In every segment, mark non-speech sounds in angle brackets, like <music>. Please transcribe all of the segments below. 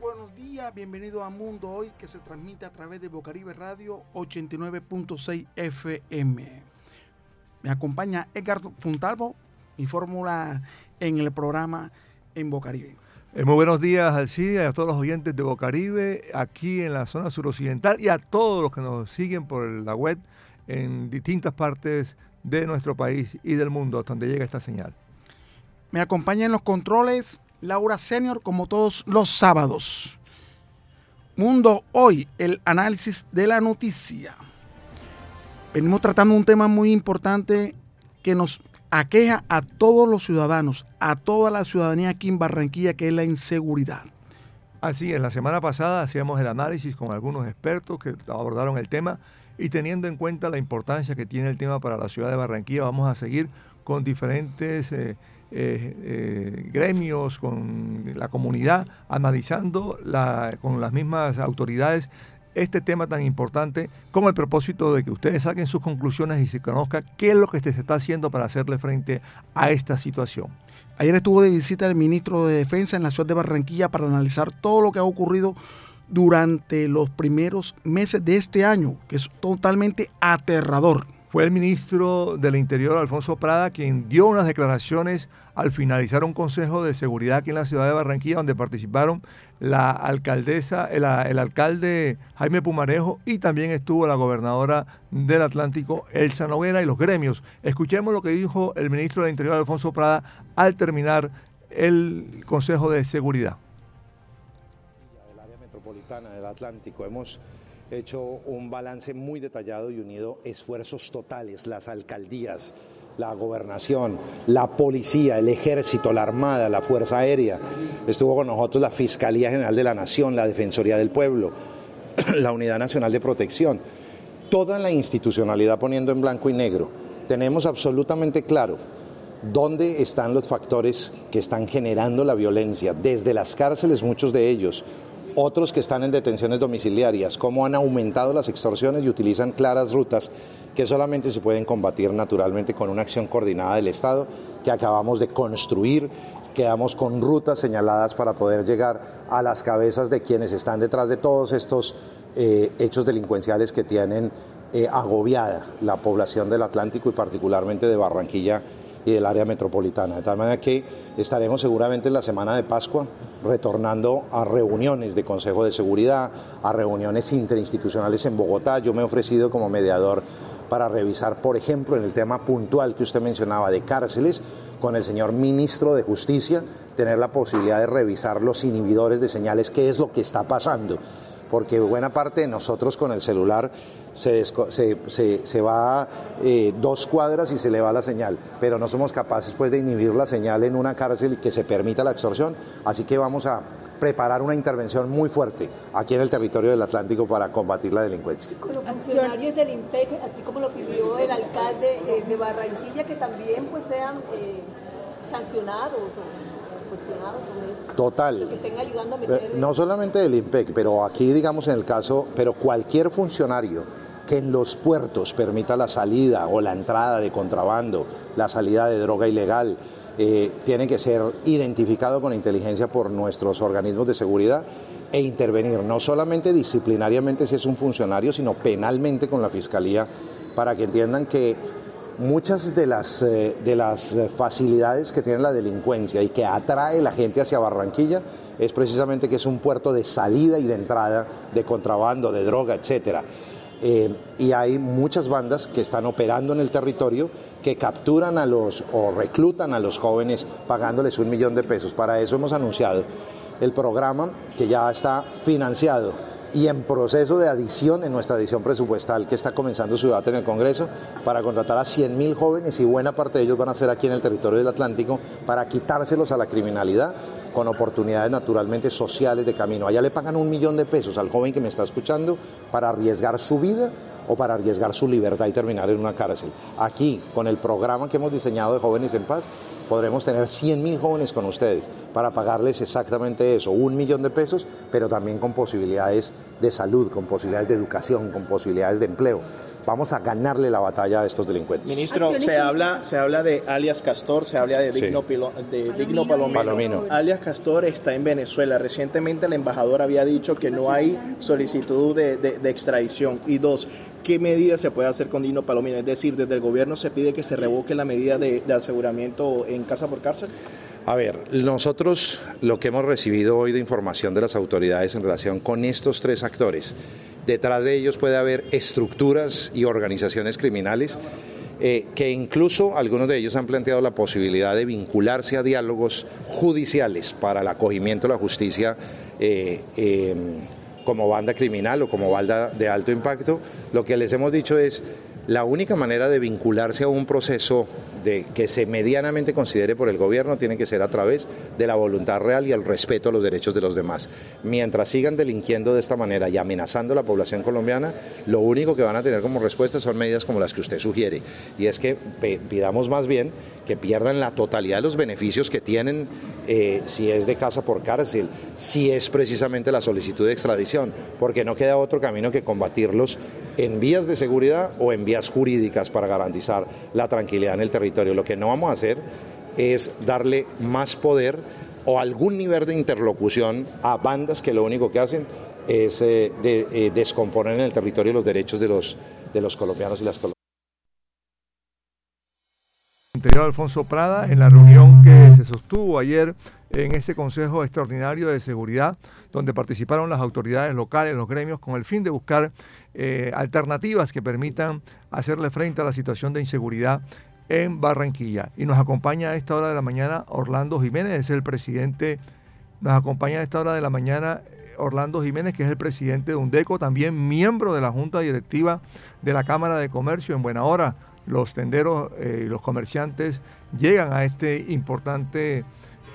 buenos días, bienvenido a Mundo Hoy que se transmite a través de Bocaribe Radio 89.6 FM. Me acompaña Edgar Funtalvo, mi fórmula en el programa en Bocaribe. Eh, muy buenos días, Alcide, a todos los oyentes de Bocaribe, aquí en la zona suroccidental y a todos los que nos siguen por la web en distintas partes de nuestro país y del mundo, hasta donde llega esta señal. Me acompaña en los controles Laura Senior, como todos los sábados. Mundo Hoy, el análisis de la noticia. Venimos tratando un tema muy importante que nos aqueja a todos los ciudadanos, a toda la ciudadanía aquí en Barranquilla, que es la inseguridad. Así es, la semana pasada hacíamos el análisis con algunos expertos que abordaron el tema y teniendo en cuenta la importancia que tiene el tema para la ciudad de Barranquilla, vamos a seguir con diferentes eh, eh, eh, gremios, con la comunidad, analizando con las mismas autoridades este tema tan importante con el propósito de que ustedes saquen sus conclusiones y se conozca qué es lo que se está haciendo para hacerle frente a esta situación. Ayer estuvo de visita el ministro de Defensa en la ciudad de Barranquilla para analizar todo lo que ha ocurrido durante los primeros meses de este año, que es totalmente aterrador. Fue el ministro del Interior, Alfonso Prada, quien dio unas declaraciones al finalizar un consejo de seguridad aquí en la ciudad de Barranquilla, donde participaron la alcaldesa, el, alcalde Jaime Pumarejo y también estuvo la gobernadora del Atlántico, Elsa Noguera, y los gremios. Escuchemos lo que dijo el ministro del Interior, Alfonso Prada, al terminar el consejo de seguridad. Del área metropolitana del Atlántico hemos hecho un balance muy detallado y unido esfuerzos totales, las alcaldías, la gobernación, la policía, el ejército, la armada, la fuerza aérea. Estuvo con nosotros la Fiscalía General de la Nación, la Defensoría del Pueblo, <clears throat> la Unidad Nacional de Protección. Toda la institucionalidad poniendo en blanco y negro. Tenemos absolutamente claro dónde están los factores que están generando la violencia, desde las cárceles muchos de ellos, otros que están en detenciones domiciliarias, cómo han aumentado las extorsiones y utilizan claras rutas que solamente se pueden combatir naturalmente con una acción coordinada del Estado que acabamos de construir. Quedamos con rutas señaladas para poder llegar a las cabezas de quienes están detrás de todos estos eh, hechos delincuenciales que tienen eh, agobiada la población del Atlántico y particularmente de Barranquilla y del área metropolitana. De tal manera que estaremos seguramente en la semana de Pascua retornando a reuniones de Consejo de Seguridad, a reuniones interinstitucionales en Bogotá. Yo me he ofrecido como mediador para revisar, por ejemplo, en el tema puntual que usted mencionaba de cárceles, con el señor ministro de Justicia, tener la posibilidad de revisar los inhibidores de señales, qué es lo que está pasando porque buena parte de nosotros con el celular se, se, va eh, dos cuadras y se le va la señal, pero no somos capaces pues, de inhibir la señal en una cárcel que se permita la extorsión, así que vamos a preparar una intervención muy fuerte aquí en el territorio del Atlántico para combatir la delincuencia. Con los funcionarios del INPEC, así como lo pidió el alcalde eh, de Barranquilla, que también pues sean eh, sancionados cuestionados Total. No solamente del IMPEC, pero aquí digamos en el caso, pero cualquier funcionario que en los puertos permita la salida o la entrada de contrabando, la salida de droga ilegal, eh, tiene que ser identificado con inteligencia por nuestros organismos de seguridad e intervenir, no solamente disciplinariamente si es un funcionario, sino penalmente con la Fiscalía, para que entiendan que muchas de las, eh, de las facilidades que tiene la delincuencia y que atrae la gente hacia Barranquilla es precisamente que es un puerto de salida y de entrada de contrabando, de droga, etc. Eh, y hay muchas bandas que están operando en el territorio que capturan a los o reclutan a los jóvenes pagándoles un millón de pesos. Para eso hemos anunciado el programa que ya está financiado y en proceso de adición en nuestra adición presupuestal que está comenzando su debate en el Congreso para contratar a 100.000 jóvenes y buena parte de ellos van a ser aquí en el territorio del Atlántico para quitárselos a la criminalidad con oportunidades naturalmente sociales de camino. Allá le pagan un millón de pesos al joven que me está escuchando para arriesgar su vida o para arriesgar su libertad y terminar en una cárcel. Aquí, con el programa que hemos diseñado de Jóvenes en Paz, podremos tener 100 mil jóvenes con ustedes para pagarles exactamente eso, un millón de pesos, pero también con posibilidades de salud, con posibilidades de educación, con posibilidades de empleo. Vamos a ganarle la batalla a estos delincuentes. Ministro, se habla, se habla de alias Castor, se habla de Digno, de Digno Palomino. Alias Castor está en Venezuela. Recientemente el embajador había dicho que no hay solicitud de, de extradición. Y dos, ¿qué medidas se puede hacer con Digno Palomino? Es decir, desde el gobierno se pide que se revoque la medida de, de aseguramiento en casa por cárcel. A ver, nosotros lo que hemos recibido hoy de información de las autoridades en relación con estos tres actores Detrás de ellos puede haber estructuras y organizaciones criminales eh, que incluso algunos de ellos han planteado la posibilidad de vincularse a diálogos judiciales para el acogimiento de la justicia eh, em, como banda criminal o como banda de alto impacto. Lo que les hemos dicho es la única manera de vincularse a un proceso que se medianamente considere por el gobierno tiene que ser a través de la voluntad real y el respeto a los derechos de los demás. Mientras sigan delinquiendo de esta manera y amenazando a la población colombiana, lo único que van a tener como respuesta son medidas como las que usted sugiere. Y es que pidamos más bien que pierdan la totalidad de los beneficios que tienen eh, si es de casa por cárcel, si es precisamente la solicitud de extradición, porque no queda otro camino que combatirlos en vías de seguridad o en vías jurídicas para garantizar la tranquilidad en el territorio lo que no vamos a hacer es darle más poder o algún nivel de interlocución a bandas que lo único que hacen es eh, eh, descomponer en el territorio los derechos de los, de los colombianos y las colombianas. Interior Alfonso Prada en la reunión que se sostuvo ayer en ese Consejo Extraordinario de Seguridad, donde participaron las autoridades locales, los gremios, con el fin de buscar eh, alternativas que permitan hacerle frente a la situación de inseguridad en Barranquilla. Y nos acompaña a esta hora de la mañana Orlando Jiménez, es el presidente, nos acompaña a esta hora de la mañana eh, Orlando Jiménez, que es el presidente de UNDECO, también miembro de la Junta Directiva de la Cámara de Comercio. En buena hora, los tenderos eh, y los comerciantes llegan a este importante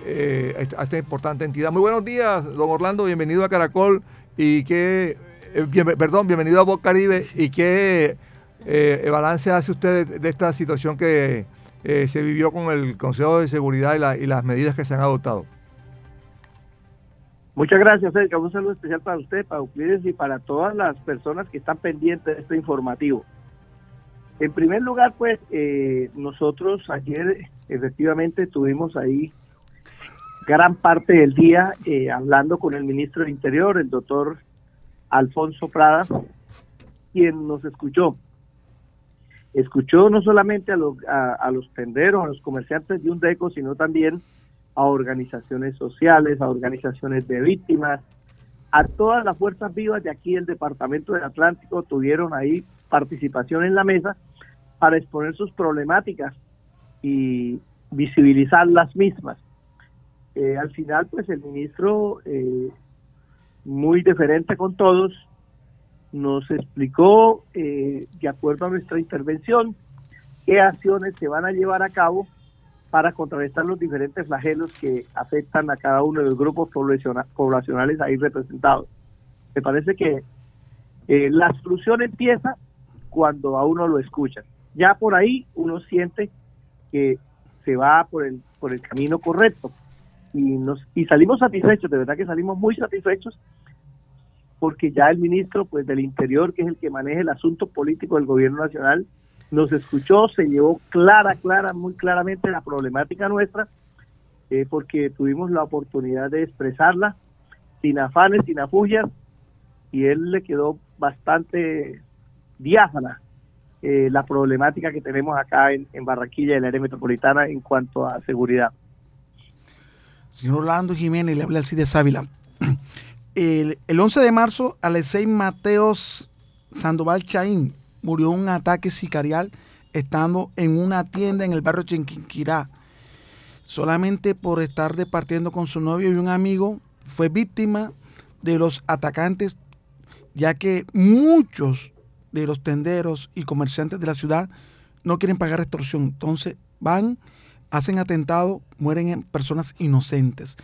eh, a esta importante entidad. Muy buenos días, don Orlando, bienvenido a Caracol y que, perdón, bienvenido a Voz Caribe y que eh, balance hace usted de, esta situación que eh, se vivió con el Consejo de Seguridad y, las medidas que se han adoptado? Muchas gracias, Erika. Un saludo especial para usted, para Euclides y para todas las personas que están pendientes de este informativo. En primer lugar, pues eh, nosotros ayer efectivamente tuvimos ahí gran parte del día eh, hablando con el ministro del Interior, el doctor Alfonso Prada, quien nos escuchó escuchó no solamente a, los, a, los tenderos, a los comerciantes de un deco, sino también a organizaciones sociales, a organizaciones de víctimas, a todas las fuerzas vivas de aquí del Departamento del Atlántico tuvieron ahí participación en la mesa para exponer sus problemáticas y visibilizar las mismas. Eh, al final, pues el ministro, eh, muy diferente con todos, nos explicó, eh, de acuerdo a nuestra intervención, qué acciones se van a llevar a cabo para contrarrestar los diferentes flagelos que afectan a cada uno de los grupos poblacionales ahí representados. Me parece que eh, la solución empieza cuando a uno lo escuchan. Ya por ahí uno siente que se va por el, por el camino correcto y, nos, y salimos satisfechos, de verdad que salimos muy satisfechos porque ya el ministro pues del Interior, que es el que maneja el asunto político del gobierno nacional, nos escuchó, se llevó clara, clara, muy claramente la problemática nuestra, eh, porque tuvimos la oportunidad de expresarla sin afanes, sin afugias, y él le quedó bastante diáfana eh, la problemática que tenemos acá en, en Barranquilla, en la área metropolitana, en cuanto a seguridad. Señor Orlando Jiménez, le habla Alcides Ávila. El, 11 de marzo, Alexei Mateos Sandoval Chaín murió en un ataque sicarial estando en una tienda en el barrio Chinquinquirá. Solamente por estar departiendo con su novio y un amigo, fue víctima de los atacantes, ya que muchos de los tenderos y comerciantes de la ciudad no quieren pagar extorsión. Entonces van, hacen atentado, mueren personas inocentes.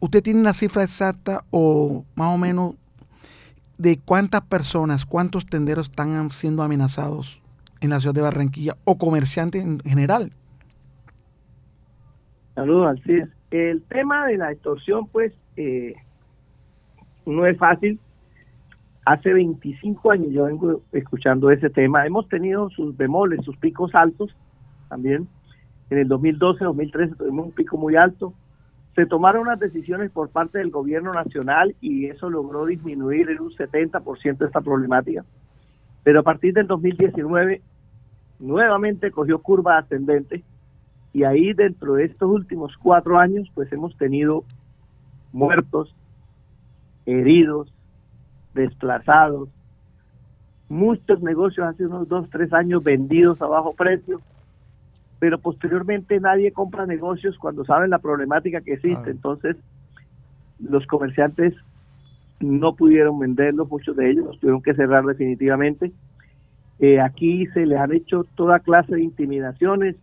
¿Usted tiene una cifra exacta o más o menos de cuántas personas, cuántos tenderos están siendo amenazados en la ciudad de Barranquilla o comerciantes en general? Saludos, Alcides. El tema de la extorsión, pues, eh, no es fácil. Hace 25 años yo vengo escuchando ese tema. Hemos tenido sus bemoles, sus picos altos también. En el 2012, 2013 tuvimos un pico muy alto. Se tomaron unas decisiones por parte del gobierno nacional y eso logró disminuir en un 70% esta problemática. Pero a partir del 2019 nuevamente cogió curva ascendente y ahí dentro de estos últimos cuatro años pues hemos tenido muertos, heridos, desplazados, muchos negocios hace unos dos, tres años vendidos a bajo precio, pero posteriormente nadie compra negocios cuando saben la problemática que existe. Entonces, los comerciantes no pudieron venderlos, muchos de ellos los tuvieron que cerrar definitivamente. Eh, aquí se les han hecho toda clase de intimidaciones,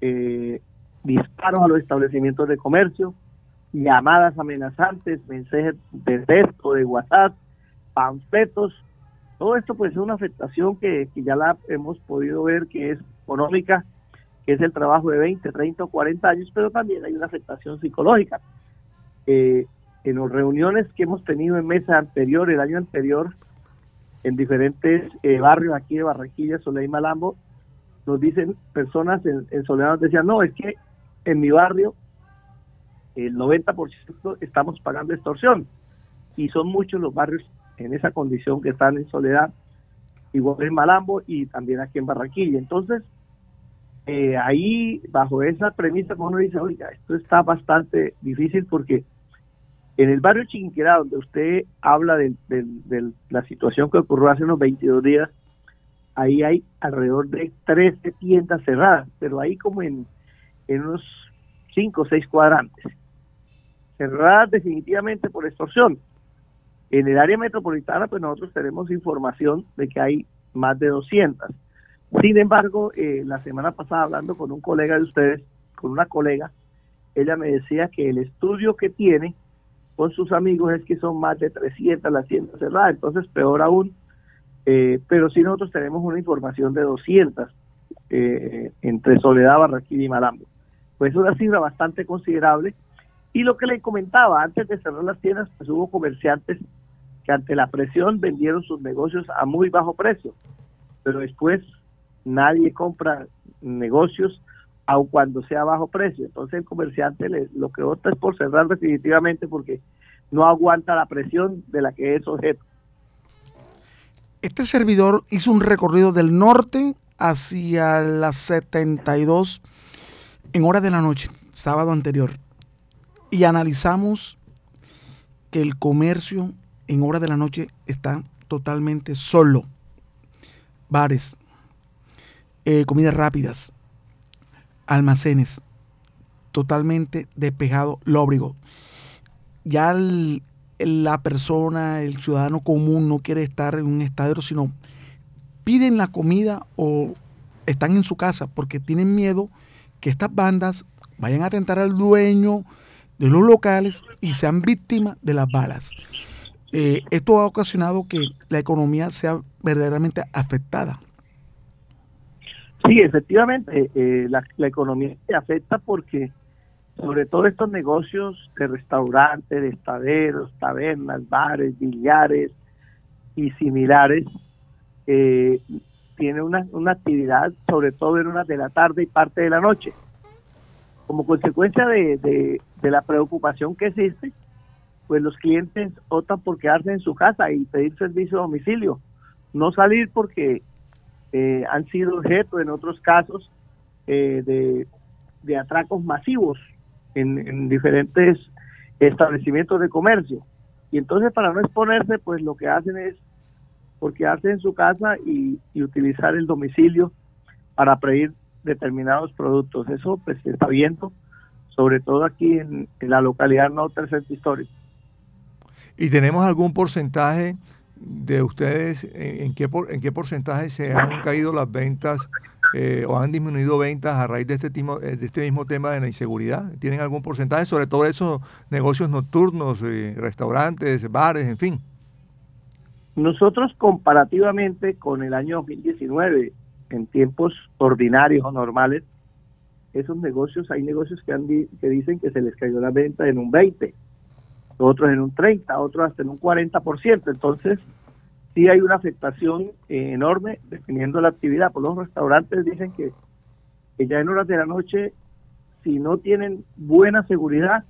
eh, disparos a los establecimientos de comercio, llamadas amenazantes, mensajes de texto, de WhatsApp, panfletos. Todo esto pues es una afectación que, que ya la hemos podido ver que es económica que es el trabajo de 20, 30 o 40 años, pero también hay una afectación psicológica. Eh, en las reuniones que hemos tenido en mesa anterior, el año anterior, en diferentes eh, barrios aquí de Barranquilla, Soledad y Malambo, nos dicen personas en, en Soledad, nos decían, no, es que en mi barrio el 90% estamos pagando extorsión y son muchos los barrios en esa condición que están en Soledad, igual en Malambo y también aquí en Barranquilla. Entonces, eh, ahí, bajo esa premisa, uno dice, oiga, esto está bastante difícil porque en el barrio Chiquinquirá, donde usted habla de, la situación que ocurrió hace unos 22 días, ahí hay alrededor de 13 tiendas cerradas, pero ahí como en, en unos 5 o 6 cuadrantes. Cerradas definitivamente por extorsión. En el área metropolitana, pues nosotros tenemos información de que hay más de 200. Sin embargo, eh, la semana pasada hablando con un colega de ustedes, con una colega, ella me decía que el estudio que tiene con sus amigos es que son más de 300 las tiendas cerradas, entonces peor aún, eh, pero si nosotros tenemos una información de 200 eh, entre Soledad, Barranquilla y Malambo. Pues es una cifra bastante considerable. Y lo que le comentaba, antes de cerrar las tiendas, pues hubo comerciantes que ante la presión vendieron sus negocios a muy bajo precio, pero después nadie compra negocios aun cuando sea bajo precio. Entonces el comerciante le, lo que opta es por cerrar definitivamente porque no aguanta la presión de la que es objeto. Este servidor hizo un recorrido del norte hacia las 72 en hora de la noche, sábado anterior, y analizamos que el comercio en hora de la noche está totalmente solo. Bares, eh, comidas rápidas, almacenes, totalmente despejado, lóbrigo. Ya la persona, el ciudadano común no quiere estar en un estadio, sino piden la comida o están en su casa porque tienen miedo que estas bandas vayan a atentar al dueño de los locales y sean víctimas de las balas. Eh, esto ha ocasionado que la economía sea verdaderamente afectada. Sí, efectivamente, eh, la, economía se afecta porque sobre todo estos negocios de restaurantes, de estaderos, tabernas, bares, billares y similares, eh, tiene una, actividad sobre todo en horas de la tarde y parte de la noche. Como consecuencia de, de, de la preocupación que existe, pues los clientes optan por quedarse en su casa y pedir servicio a domicilio, no salir porque eh, han sido objeto en otros casos eh, de, atracos masivos en, diferentes establecimientos de comercio. Y entonces para no exponerse, pues lo que hacen es por quedarse en su casa y, utilizar el domicilio para pedir determinados productos. Eso pues está viendo, sobre todo aquí en, la localidad norte del histórico. ¿Y tenemos algún porcentaje de ustedes, ¿en qué, por, en qué porcentaje se han caído las ventas eh, o han disminuido ventas a raíz de este, eh, de este mismo tema de la inseguridad? ¿Tienen algún porcentaje sobre todo esos negocios nocturnos, eh, restaurantes, bares, en fin? Nosotros comparativamente con el año 2019, en tiempos ordinarios o normales, esos negocios, hay negocios que, han, que dicen que se les cayó la venta en un 20, otros en un 30, otros hasta en un 40%. Entonces, sí hay una afectación enorme dependiendo la actividad. Por los restaurantes dicen que, que, ya en horas de la noche, si no tienen buena seguridad,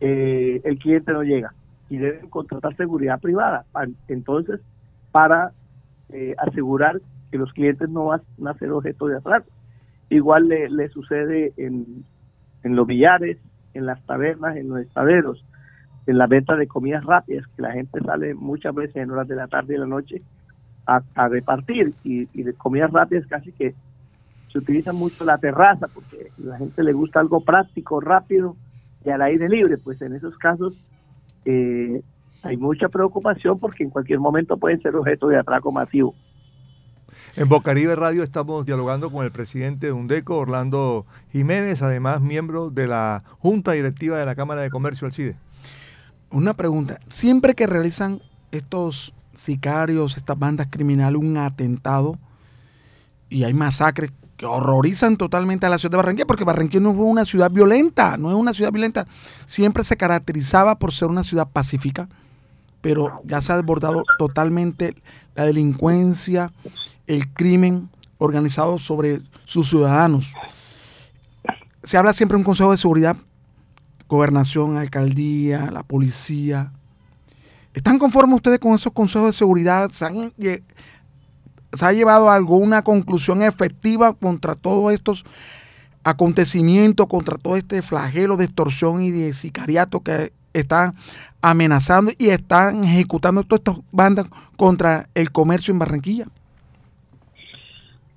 eh, el cliente no llega y deben contratar seguridad privada. Entonces, para eh, asegurar que los clientes no van a ser objeto de atraso. Igual le, le sucede en, en los billares, en las tabernas, en los estaderos, en la venta de comidas rápidas, que la gente sale muchas veces en horas de la tarde y la noche a, repartir. Y, de comidas rápidas casi que se utiliza mucho la terraza, porque la gente le gusta algo práctico, rápido y al aire libre. Pues en esos casos eh, hay mucha preocupación porque en cualquier momento pueden ser objeto de atraco masivo. En Bocaribe Radio estamos dialogando con el presidente de UNDECO, Orlando Jiménez, además miembro de la Junta Directiva de la Cámara de Comercio Alcide. Una pregunta, siempre que realizan estos sicarios, estas bandas criminales, un atentado y hay masacres que horrorizan totalmente a la ciudad de Barranquilla, porque Barranquilla no es una ciudad violenta, no es una ciudad violenta, siempre se caracterizaba por ser una ciudad pacífica, pero ya se ha desbordado totalmente la delincuencia, el crimen organizado sobre sus ciudadanos. Se habla siempre de un Consejo de Seguridad, gobernación, alcaldía, la policía. ¿Están conformes ustedes con esos consejos de seguridad? ¿Se, han, ¿Se ha llevado a alguna conclusión efectiva contra todos estos acontecimientos, contra todo este flagelo de extorsión y de sicariato que están amenazando y están ejecutando todas estas bandas contra el comercio en Barranquilla?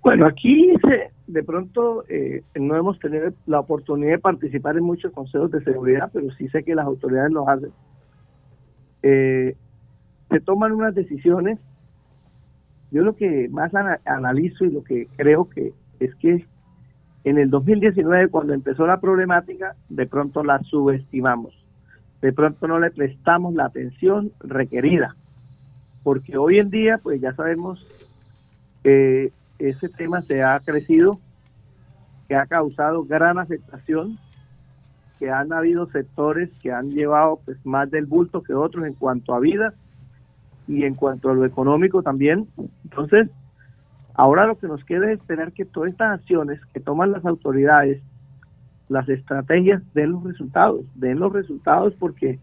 Bueno, aquí se, de pronto eh, no hemos tenido la oportunidad de participar en muchos consejos de seguridad, pero sí sé que las autoridades lo hacen. Eh, se toman unas decisiones. Yo lo que más analizo y lo que creo que es que en el 2019, cuando empezó la problemática, de pronto la subestimamos. De pronto no le prestamos la atención requerida. Porque hoy en día, pues ya sabemos que ese tema se ha crecido, que ha causado gran afectación, que han habido sectores que han llevado pues más del bulto que otros en cuanto a vida y en cuanto a lo económico también. Entonces, ahora lo que nos queda es esperar que todas estas acciones que toman las autoridades, las estrategias den los resultados, den los resultados porque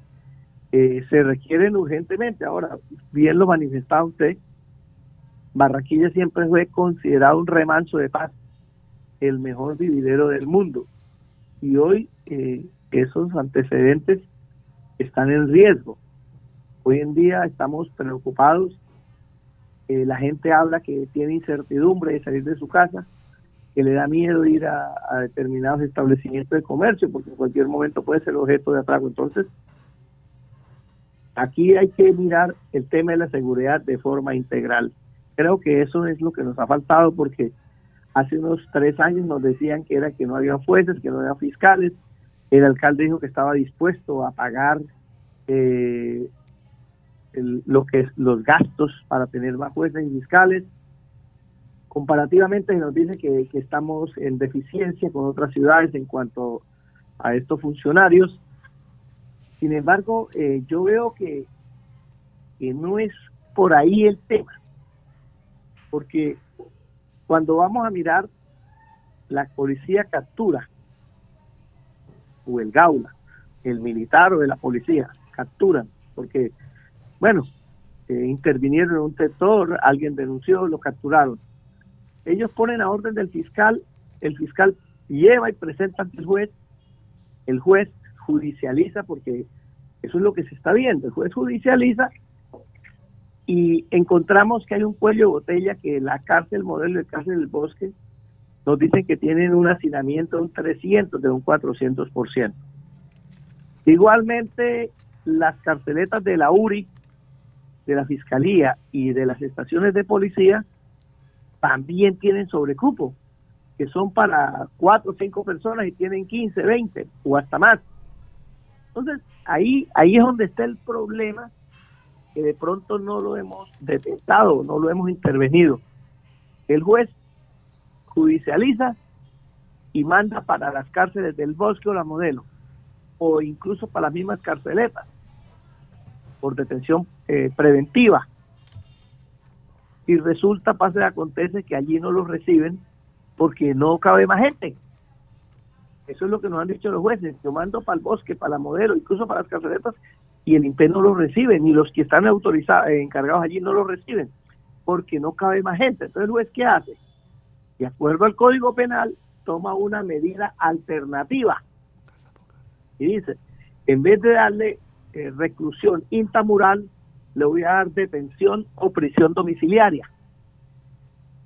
eh, se requieren urgentemente. Ahora, bien lo manifestaba usted, Barranquilla siempre fue considerado un remanso de paz, el mejor vividero del mundo. Y hoy eh, esos antecedentes están en riesgo. Hoy en día estamos preocupados. Eh, la gente habla que tiene incertidumbre de salir de su casa, que le da miedo ir a, a determinados establecimientos de comercio, porque en cualquier momento puede ser objeto de atraco. Entonces, aquí hay que mirar el tema de la seguridad de forma integral. Creo que eso es lo que nos ha faltado porque hace unos tres años nos decían que era que no había jueces, que no había fiscales. El alcalde dijo que estaba dispuesto a pagar eh, lo que los gastos para tener más jueces y fiscales. Comparativamente nos dice que, estamos en deficiencia con otras ciudades en cuanto a estos funcionarios. Sin embargo, eh, yo veo que, que no es por ahí el tema porque cuando vamos a mirar, la policía captura, o el gaula, el militar o de la policía, capturan, porque, bueno, eh, intervinieron en un sector, alguien denunció, lo capturaron. Ellos ponen a orden del fiscal, el fiscal lleva y presenta ante el juez, el juez judicializa, porque eso es lo que se está viendo, el juez judicializa y encontramos que hay un cuello de botella que la cárcel modelo de cárcel del bosque nos dicen que tienen un hacinamiento de un 300, de un 400%. Igualmente, las carceletas de la URI, de la Fiscalía y de las estaciones de policía también tienen sobrecupo, que son para cuatro o cinco personas y tienen 15, 20 o hasta más. Entonces, ahí, ahí es donde está el problema que de pronto no lo hemos detectado, no lo hemos intervenido. El juez judicializa y manda para las cárceles del bosque o la modelo, o incluso para las mismas carceletas, por detención eh, preventiva. Y resulta, pasa y acontece que allí no los reciben porque no cabe más gente. Eso es lo que nos han dicho los jueces. Yo mando para el bosque, para la modelo, incluso para las carceletas, y el INPE no lo recibe, ni los que están autorizados, eh, encargados allí no lo reciben, porque no cabe más gente. Entonces el juez, ¿qué hace? De acuerdo al Código Penal, toma una medida alternativa. Y dice, en vez de darle eh, reclusión intramural, le voy a dar detención o prisión domiciliaria.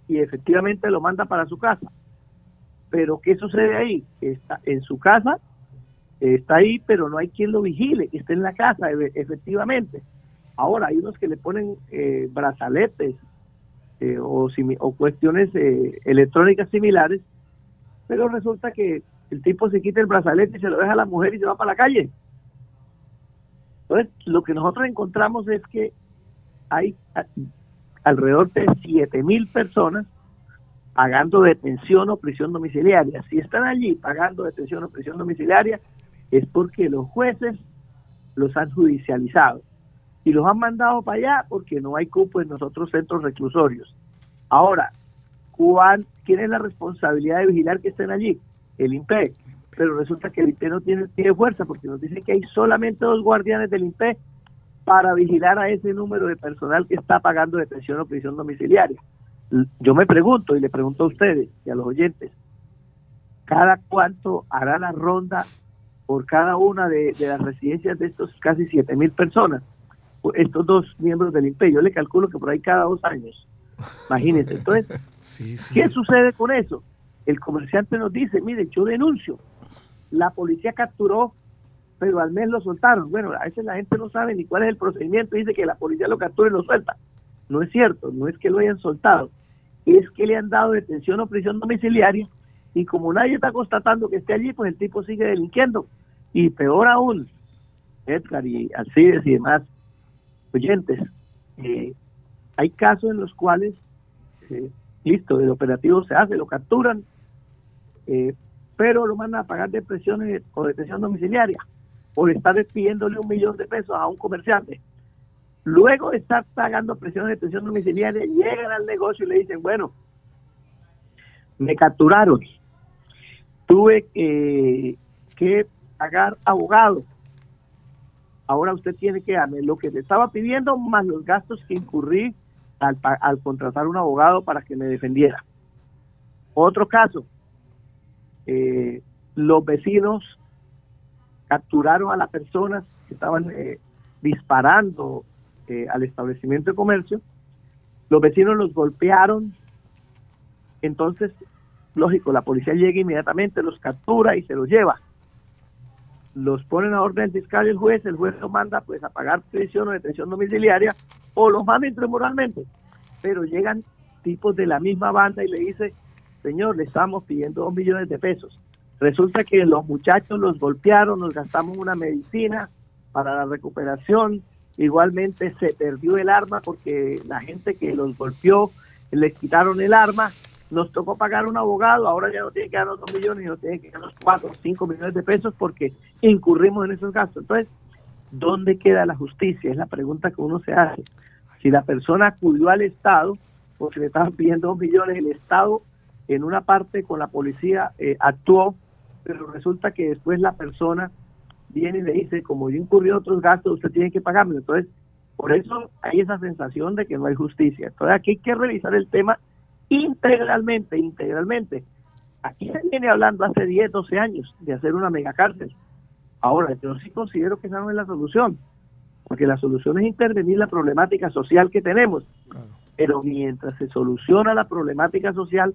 Y efectivamente lo manda para su casa. Pero ¿qué sucede ahí? Está en su casa está ahí, pero no hay quien lo vigile, está en la casa, efectivamente. Ahora, hay unos que le ponen eh, brazaletes eh, o, o, cuestiones eh, electrónicas similares, pero resulta que el tipo se quita el brazalete y se lo deja a la mujer y se va para la calle. Entonces, lo que nosotros encontramos es que hay alrededor de 7 mil personas pagando detención o prisión domiciliaria. Si están allí pagando detención o prisión domiciliaria, es porque los jueces los han judicializado y los han mandado para allá porque no hay cupo en los otros centros reclusorios. Ahora, ¿cuál, ¿quién es la responsabilidad de vigilar que estén allí? El INPE. Pero resulta que el INPE no tiene, tiene fuerza porque nos dicen que hay solamente dos guardianes del INPE para vigilar a ese número de personal que está pagando detención o prisión domiciliaria. Yo me pregunto y le pregunto a ustedes y a los oyentes, ¿cada cuánto hará la ronda por cada una de, las residencias de estos casi 7 mil personas, estos dos miembros del INPE. Yo le calculo que por ahí cada dos años. Imagínense. Entonces, <laughs> ¿qué sucede con eso? El comerciante nos dice, mire, yo denuncio. La policía capturó, pero al mes lo soltaron. Bueno, a veces la gente no sabe ni cuál es el procedimiento. Dice que la policía lo captura y lo suelta. No es cierto, no es que lo hayan soltado. Es que le han dado detención o prisión domiciliaria y como nadie está constatando que esté allí, pues el tipo sigue delinquiendo. Y peor aún, Edgar y Alcides y demás oyentes, eh, hay casos en los cuales, eh, listo, el operativo se hace, lo capturan, eh, pero lo mandan a pagar depresiones o detención domiciliaria por estar pidiéndole un millón de pesos a un comerciante. Luego de estar pagando presiones de detención domiciliaria, llegan al negocio y le dicen, bueno, me capturaron, tuve que pagar abogado. Ahora usted tiene que darme lo que le estaba pidiendo más los gastos que incurrí al, al contratar un abogado para que me defendiera. Otro caso, eh, los vecinos capturaron a las personas que estaban eh, disparando eh, al establecimiento de comercio, los vecinos los golpearon, entonces, lógico, la policía llega inmediatamente, los captura y se los lleva los ponen a orden fiscal y el juez, el juez lo manda pues a pagar prisión o detención domiciliaria o los manda intremoralmente. Pero llegan tipos de la misma banda y le dice, señor, le estamos pidiendo dos millones de pesos. Resulta que los muchachos los golpearon, nos gastamos una medicina para la recuperación, igualmente se perdió el arma porque la gente que los golpeó les quitaron el arma nos tocó pagar un abogado, ahora ya no tiene que darnos dos millones, no tiene que darnos cuatro o cinco millones de pesos porque incurrimos en esos gastos. Entonces, ¿dónde queda la justicia? Es la pregunta que uno se hace. Si la persona acudió al Estado, porque le estaban pidiendo dos millones, el Estado en una parte con la policía eh, actuó, pero resulta que después la persona viene y le dice, como yo incurrí otros gastos, usted tiene que pagarme. Entonces, por eso hay esa sensación de que no hay justicia. Entonces, aquí hay que revisar el tema integralmente, integralmente. Aquí se viene hablando hace 10, 12 años de hacer una megacárcel. Ahora, yo sí considero que esa no es la solución, porque la solución es intervenir la problemática social que tenemos. Pero mientras se soluciona la problemática social,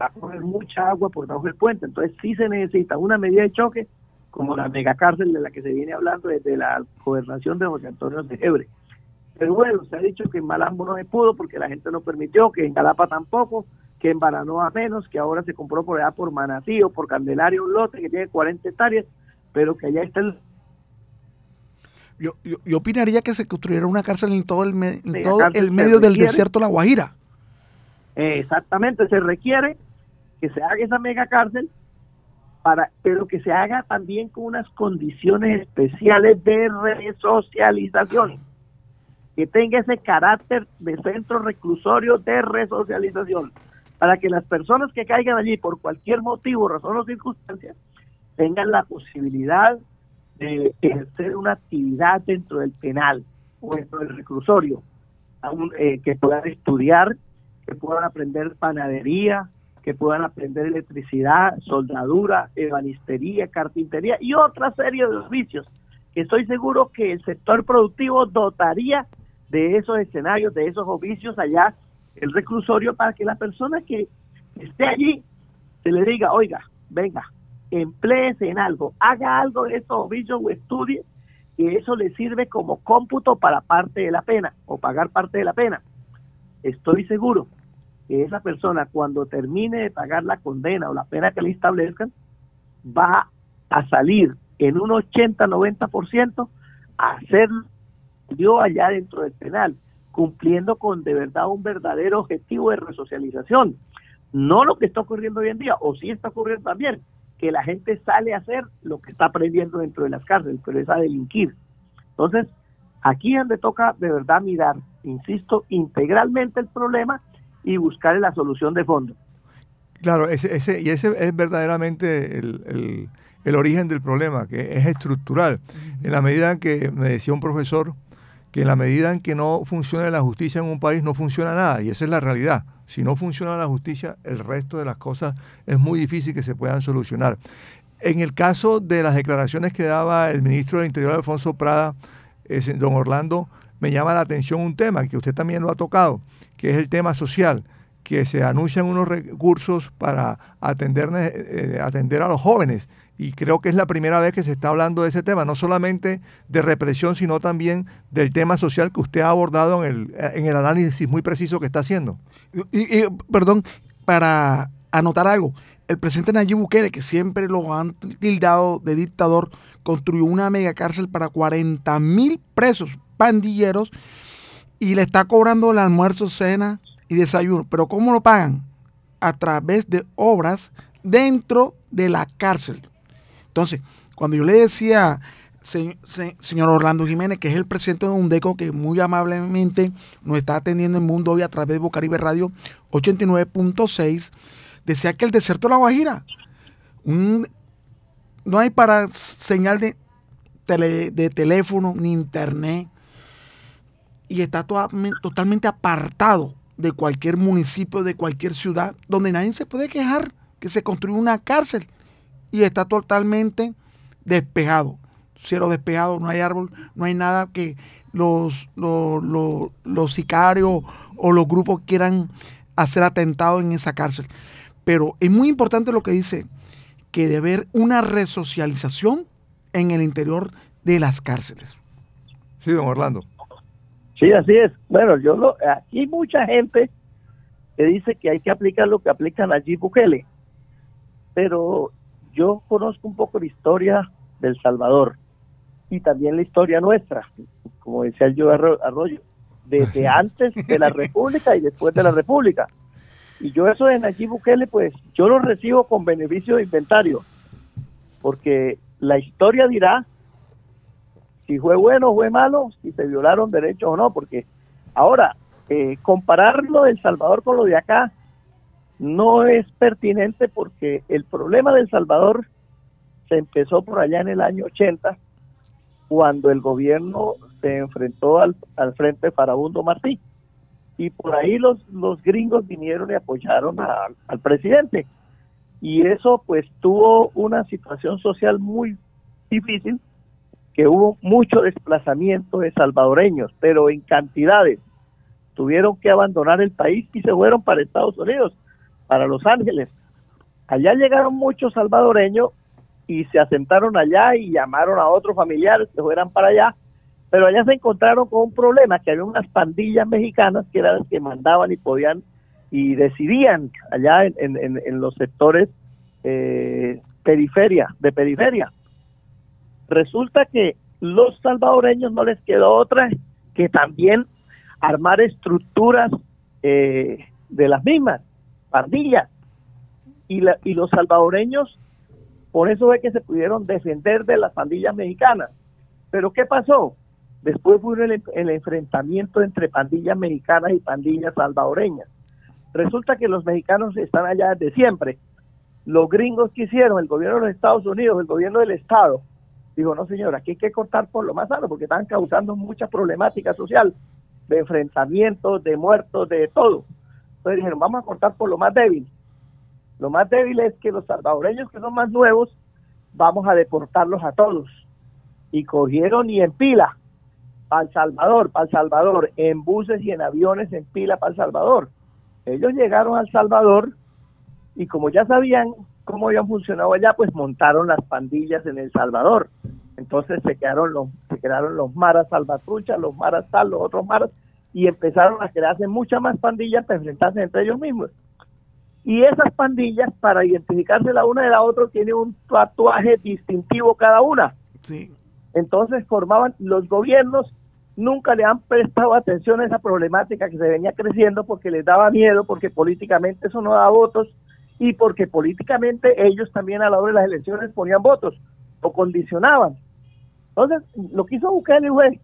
va a correr mucha agua por debajo del puente. Entonces sí se necesita una medida de choque como la megacárcel de la que se viene hablando desde la gobernación de José Antonio de Gebre. Pero bueno, se ha dicho que en Malambo no se pudo porque la gente no permitió, que en Galapa tampoco, que en Baranoa menos, que ahora se compró por allá por Manatí o por Candelaria un lote que tiene 40 hectáreas, pero que allá está el... Yo, yo, opinaría que se construyera una cárcel en todo el, todo el medio del desierto La Guajira. exactamente, se requiere que se haga esa mega cárcel para, pero que se haga también con unas condiciones especiales de resocialización, que tenga ese carácter de centro reclusorio de resocialización, para que las personas que caigan allí por cualquier motivo, razón o circunstancia, tengan la posibilidad de ejercer una actividad dentro del penal o dentro del reclusorio, eh, que puedan estudiar, que puedan aprender panadería, que puedan aprender electricidad, soldadura, ebanistería, carpintería y otra serie de oficios que estoy seguro que el sector productivo dotaría de esos escenarios, de esos oficios allá, el reclusorio, para que la persona que esté allí se le diga, oiga, venga, empleese en algo, haga algo de esos oficios o estudie, que eso le sirve como cómputo para parte de la pena o pagar parte de la pena. Estoy seguro que esa persona cuando termine de pagar la condena o la pena que le establezcan, va a salir en un 80-90% a hacer yo allá dentro del penal, cumpliendo con de verdad un verdadero objetivo de resocialización. No lo que está ocurriendo hoy en día, o sí está ocurriendo también, que la gente sale a hacer lo que está aprendiendo dentro de las cárceles, pero es a delinquir. Entonces, aquí es donde toca de verdad mirar, insisto, integralmente el problema y buscar la solución de fondo. Claro, ese, ese, y ese es verdaderamente el, el, origen del problema, que es estructural. En la medida en que me decía un profesor que en la medida en que no funcione la justicia en un país no funciona nada, y esa es la realidad. Si no funciona la justicia, el resto de las cosas es muy difícil que se puedan solucionar. En el caso de las declaraciones que daba el ministro del Interior, Alfonso Prada, don Orlando, me llama la atención un tema que usted también lo ha tocado, que es el tema social, que se anuncian unos recursos para atender, eh, atender a los jóvenes. Y creo que es la primera vez que se está hablando de ese tema, no solamente de represión, sino también del tema social que usted ha abordado en el, en el análisis muy preciso que está haciendo. Y, perdón, para anotar algo, el presidente Nayib Bukele, que siempre lo han tildado de dictador, construyó una mega cárcel para 40 mil presos pandilleros y le está cobrando el almuerzo, cena y desayuno. Pero ¿cómo lo pagan? A través de obras dentro de la cárcel. Entonces, cuando yo le decía, señor Orlando Jiménez, que es el presidente de UNDECO, que muy amablemente nos está atendiendo el mundo hoy a través de Bocaribe Radio 89.6, decía que el desierto de la Guajira, no hay para señal de, de teléfono ni internet y está totalmente apartado de cualquier municipio, de cualquier ciudad, donde nadie se puede quejar que se construyó una cárcel y está totalmente despejado. Cielo despejado, no hay árbol, no hay nada que los, los, sicarios o los grupos quieran hacer atentado en esa cárcel. Pero es muy importante lo que dice, que debe haber una resocialización en el interior de las cárceles. Sí, don Orlando. Sí, así es. Bueno, yo lo, aquí hay mucha gente que dice que hay que aplicar lo que aplican allí Bukele, pero yo conozco un poco la historia del Salvador y también la historia nuestra, como decía yo Arroyo, desde antes de la República y después de la República. Y yo eso en allí Bukele, pues yo lo recibo con beneficio de inventario, porque la historia dirá si fue bueno o fue malo, si se violaron derechos o no, porque ahora, eh, comparar lo de El Salvador con lo de acá no es pertinente porque el problema de El Salvador se empezó por allá en el año 80, cuando el gobierno se enfrentó al, al frente Farabundo Martí. Y por ahí los, los gringos vinieron y apoyaron al presidente. Y eso pues tuvo una situación social muy difícil que hubo mucho desplazamiento de salvadoreños, pero en cantidades. Tuvieron que abandonar el país y se fueron para Estados Unidos, para Los Ángeles. Allá llegaron muchos salvadoreños y se asentaron allá y llamaron a otros familiares que fueran para allá, pero allá se encontraron con un problema, que había unas pandillas mexicanas que eran las que mandaban y podían y decidían allá en, los sectores eh, periferia, de periferia. Resulta que los salvadoreños no les quedó otra que también armar estructuras eh, de las mismas, pandillas. Y, y los salvadoreños Por eso es que se pudieron defender de las pandillas mexicanas. Pero ¿qué pasó? Después fue el, enfrentamiento entre pandillas mexicanas y pandillas salvadoreñas. Resulta que los mexicanos están allá desde siempre. Los gringos que hicieron, el gobierno de los Estados Unidos, el gobierno del Estado, dijo, no señora, aquí hay que cortar por lo más sano porque están causando mucha problemática social, de enfrentamientos, de muertos, de todo. Entonces dijeron, vamos a cortar por lo más débil. Lo más débil es que los salvadoreños que son más nuevos, vamos a deportarlos a todos. Y cogieron y en pila, para El Salvador, para El Salvador, en buses y en aviones en pila para El Salvador. Ellos llegaron al Salvador y como ya sabían cómo habían funcionado allá, pues montaron las pandillas en El Salvador. Entonces se quedaron los, se quedaron los maras salvatruchas, los maras tal, los otros maras, y empezaron a crearse muchas más pandillas para enfrentarse entre ellos mismos. Y esas pandillas, para identificarse la una de la otra, tienen un tatuaje distintivo cada una. Sí. Entonces formaban los gobiernos nunca le han prestado atención a esa problemática que se venía creciendo porque les daba miedo, porque políticamente eso no da votos y porque políticamente ellos también a la hora de las elecciones ponían votos o condicionaban. Entonces, lo que hizo Bukele fue,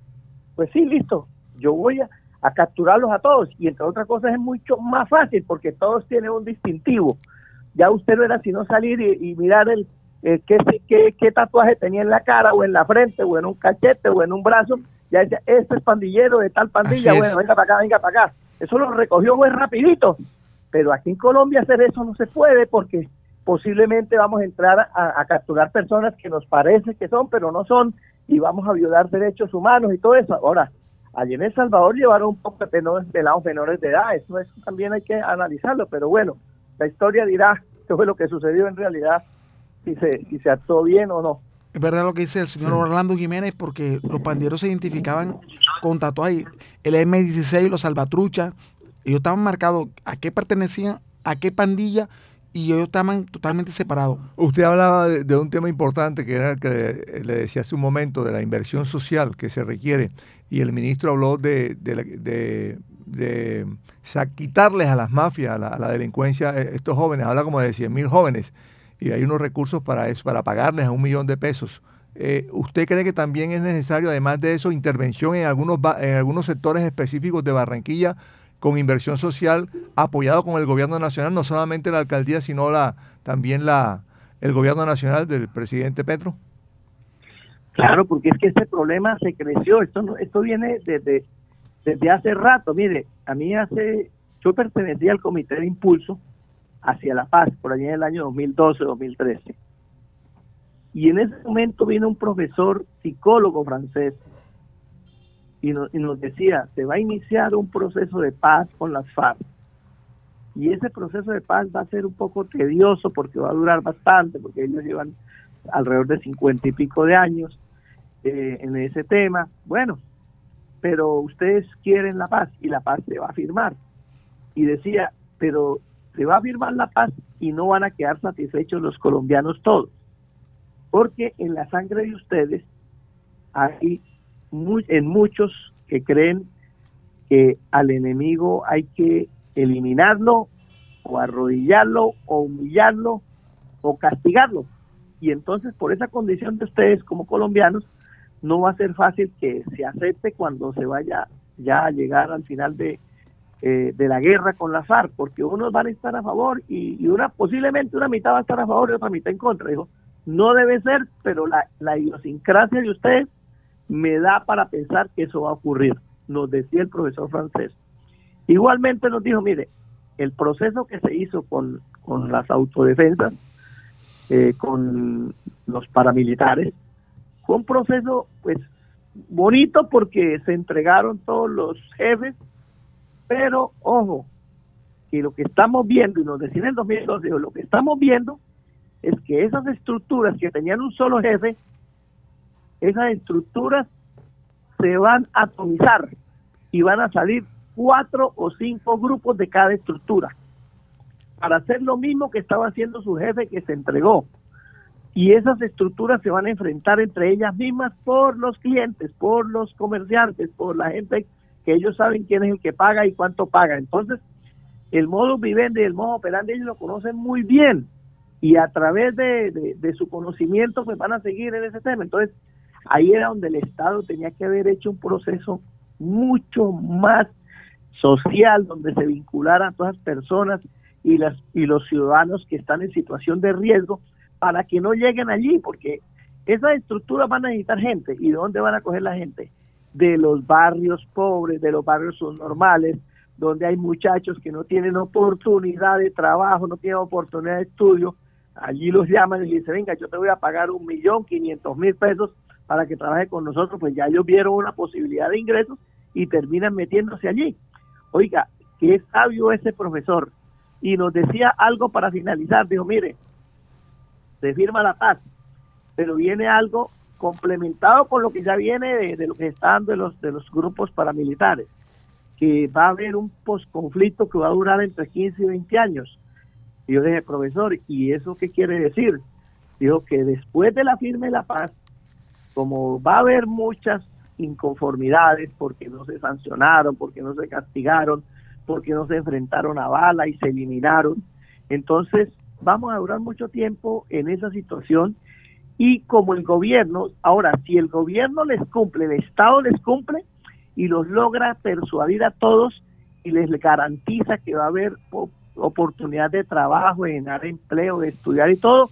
pues sí, listo, yo voy a, capturarlos a todos y entre otras cosas es mucho más fácil porque todos tienen un distintivo. Ya usted no era sino salir y, mirar el eh, qué, qué, qué tatuaje tenía en la cara o en la frente o en un cachete o en un brazo ya decía, este es pandillero de tal pandilla, bueno, venga para acá, venga para acá. Eso lo recogió muy rapidito, pero aquí en Colombia hacer eso no se puede porque posiblemente vamos a entrar a, capturar personas que nos parece que son, pero no son, y vamos a violar derechos humanos y todo eso. Ahora, allí en El Salvador llevaron un poco de pelados menores de edad, eso, eso también hay que analizarlo, pero bueno, la historia dirá qué fue lo que sucedió en realidad, si se, si se actuó bien o no. Es verdad lo que dice el señor Orlando Jiménez, porque los pandilleros se identificaban con tatuajes, el M16, los salvatruchas, ellos estaban marcados a qué pertenecían, a qué pandilla, y ellos estaban totalmente separados. Usted hablaba de, un tema importante que era el que le, decía hace un momento, de la inversión social que se requiere, y el ministro habló de, de, de quitarles a las mafias, a la, delincuencia, eh, estos jóvenes, habla como de 100 mil jóvenes y hay unos recursos para eso, para pagarles a un millón de pesos. Eh, ¿Usted cree que también es necesario, además de eso, intervención en algunos, en algunos sectores específicos de Barranquilla con inversión social apoyado con el gobierno nacional, no solamente la alcaldía, sino la, también la, el gobierno nacional del presidente Petro? Claro, porque es que este problema se creció, esto esto viene desde, desde hace rato. Mire, a mí hace, yo pertenecía al comité de impulso hacia la paz, por allá en el año 2012-2013. Y en ese momento vino un profesor psicólogo francés y, y nos decía, se va a iniciar un proceso de paz con las FARC. Y ese proceso de paz va a ser un poco tedioso porque va a durar bastante, porque ellos llevan alrededor de cincuenta y pico de años eh, en ese tema. Bueno, pero ustedes quieren la paz y la paz se va a firmar. Y decía, pero se va a firmar la paz y no van a quedar satisfechos los colombianos todos. Porque en la sangre de ustedes hay en muchos que creen que al enemigo hay que eliminarlo o arrodillarlo o humillarlo o castigarlo. Y entonces por esa condición de ustedes como colombianos no va a ser fácil que se acepte cuando se vaya ya a llegar al final de, eh, de la guerra con la FARC, porque unos van a estar a favor y, una posiblemente una mitad va a estar a favor y otra mitad en contra. Dijo, no debe ser, pero la, la idiosincrasia de ustedes me da para pensar que eso va a ocurrir, nos decía el profesor francés. Igualmente nos dijo, mire, el proceso que se hizo con, con las autodefensas, eh, con los paramilitares, fue un proceso pues bonito porque se entregaron todos los jefes pero, ojo, que lo que estamos viendo, y nos decían en el 2012, lo que estamos viendo es que esas estructuras que tenían un solo jefe, esas estructuras se van a atomizar y van a salir cuatro o cinco grupos de cada estructura para hacer lo mismo que estaba haciendo su jefe que se entregó. Y esas estructuras se van a enfrentar entre ellas mismas por los clientes, por los comerciantes, por la gente que ellos saben quién es el que paga y cuánto paga. Entonces, el modo vivendi y el modo operandi ellos lo conocen muy bien. y a través de, su conocimiento pues van a seguir en ese tema. Entonces, ahí era donde el Estado tenía que haber hecho un proceso mucho más social, donde se vincularan todas las personas y, las, y los ciudadanos que están en situación de riesgo para que no lleguen allí, porque esas estructuras van a necesitar gente. ¿Y de dónde van a coger la gente? De los barrios pobres, de los barrios subnormales, donde hay muchachos que no tienen oportunidad de trabajo, no tienen oportunidad de estudio. Allí los llaman y dicen, venga, yo te voy a pagar un millón quinientos mil pesos para que trabaje con nosotros. Pues ya ellos vieron una posibilidad de ingresos y terminan metiéndose allí. Oiga, qué sabio ese profesor. Y nos decía algo para finalizar. Dijo, mire, se firma la paz, pero viene algo complementado con lo que ya viene de, lo que están de los, de los grupos paramilitares, que va a haber un posconflicto que va a durar entre 15 y 20 años. Y yo dije, profesor, ¿y eso qué quiere decir? Dijo que después de la firma de la paz, como va a haber muchas inconformidades porque no se sancionaron, porque no se castigaron, porque no se enfrentaron a bala y se eliminaron, entonces vamos a durar mucho tiempo en esa situación y como el gobierno, ahora, si el gobierno les cumple, el Estado les cumple y los logra persuadir a todos y les garantiza que va a haber oportunidad de trabajo, de ganar empleo, de estudiar y todo,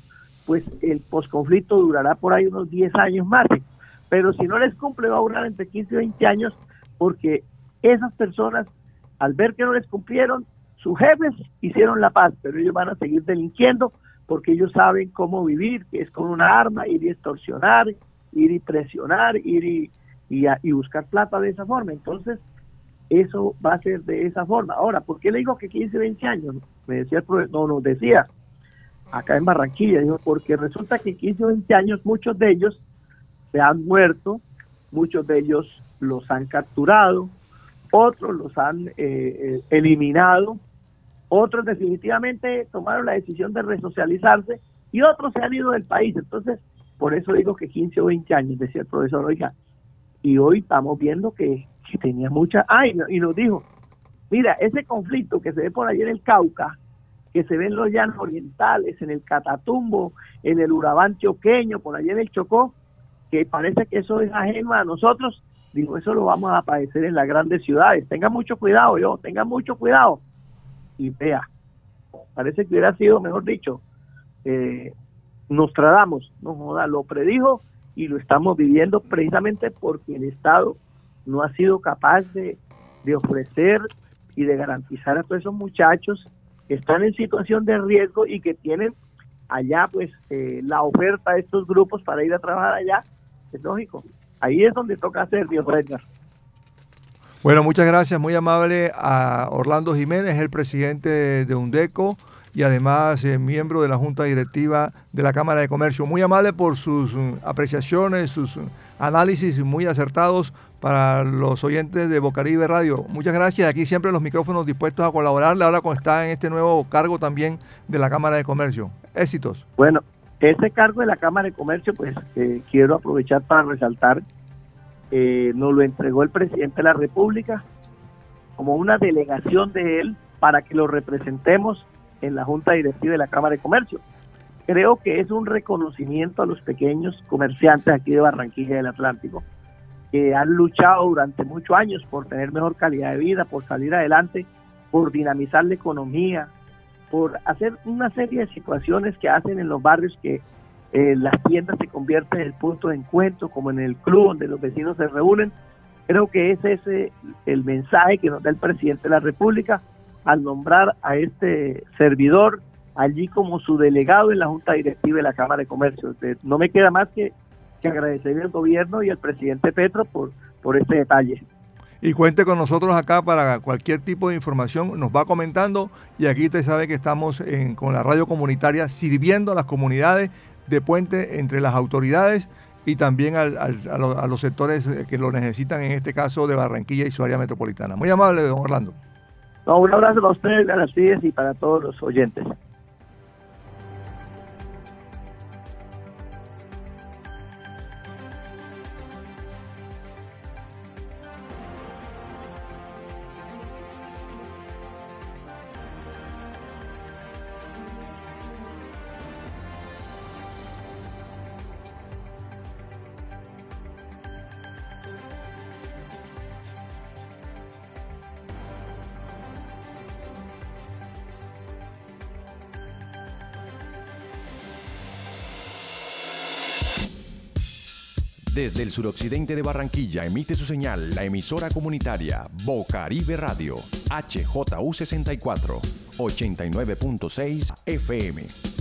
pues el posconflicto durará por ahí unos 10 años más. Pero si no les cumple, va a durar entre 15 y 20 años porque esas personas, al ver que no les cumplieron, sus jefes hicieron la paz, pero ellos van a seguir delinquiendo porque ellos saben cómo vivir, que es con una arma, ir y extorsionar, ir y presionar, ir y, y, buscar plata de esa forma. Entonces, eso va a ser de esa forma. Ahora, ¿por qué le digo que 15, 20 años? Me decía el profesor, no, nos decía, acá en Barranquilla, dijo, porque resulta que 15 o 20 años muchos de ellos se han muerto, muchos de ellos los han capturado, otros los han eh, eh, eliminado, otros definitivamente tomaron la decisión de resocializarse y otros se han ido del país. Entonces, por eso digo que 15 o 20 años, decía el profesor, oiga, y hoy estamos viendo que, tenía mucha... Ah, y, nos dijo, mira, ese conflicto que se ve por allí en el Cauca, que se ve en los llanos orientales, en el Catatumbo, en el Urabá antioqueño, por allí en el Chocó, que parece que eso es ajeno a nosotros, digo, eso lo vamos a padecer en las grandes ciudades. Tenga mucho cuidado, yo, tenga mucho cuidado y vea, parece que hubiera sido, mejor dicho, eh, Nostradamus, no joda, lo predijo y lo estamos viviendo precisamente porque el Estado no ha sido capaz de, de ofrecer y de garantizar a todos esos muchachos que están en situación de riesgo y que tienen allá pues eh, la oferta de estos grupos para ir a trabajar allá, es lógico. Ahí es donde toca hacer, Dios Edgar. Bueno, muchas gracias, muy amable a Orlando Jiménez, el presidente de UNDECO y además eh, miembro de la Junta Directiva de la Cámara de Comercio. Muy amable por sus mm, apreciaciones, sus mm, análisis muy acertados para los oyentes de Bocaribe Radio. Muchas gracias. Aquí siempre los micrófonos dispuestos a colaborarle ahora con está en este nuevo cargo también de la Cámara de Comercio. Éxitos. Bueno, ese cargo de la Cámara de Comercio, pues eh, quiero aprovechar para resaltar eh, nos lo entregó el presidente de la República como una delegación de él para que lo representemos en la Junta Directiva de la Cámara de Comercio. Creo que es un reconocimiento a los pequeños comerciantes aquí de Barranquilla del Atlántico, que han luchado durante muchos años por tener mejor calidad de vida, por salir adelante, por dinamizar la economía, por hacer una serie de situaciones que hacen en los barrios que eh, las tiendas se convierten en el punto de encuentro, como en el club donde los vecinos se reúnen. Creo que ese es el mensaje que nos da el presidente de la República al nombrar a este servidor allí como su delegado en la Junta Directiva de la Cámara de Comercio. No me queda más que, que agradecerle al gobierno y al presidente Petro por, por este detalle. Y cuente con nosotros acá para cualquier tipo de información. Nos va comentando y aquí usted sabe que estamos con la radio comunitaria sirviendo a las comunidades de puente entre las autoridades y también a, los, sectores que lo necesitan, en este caso de Barranquilla y su área metropolitana. Muy amable, don Orlando. un abrazo para ustedes, García, y para todos los oyentes. Desde el suroccidente de Barranquilla emite su señal la emisora comunitaria Bocaribe Radio, HJU64, 89.6 FM.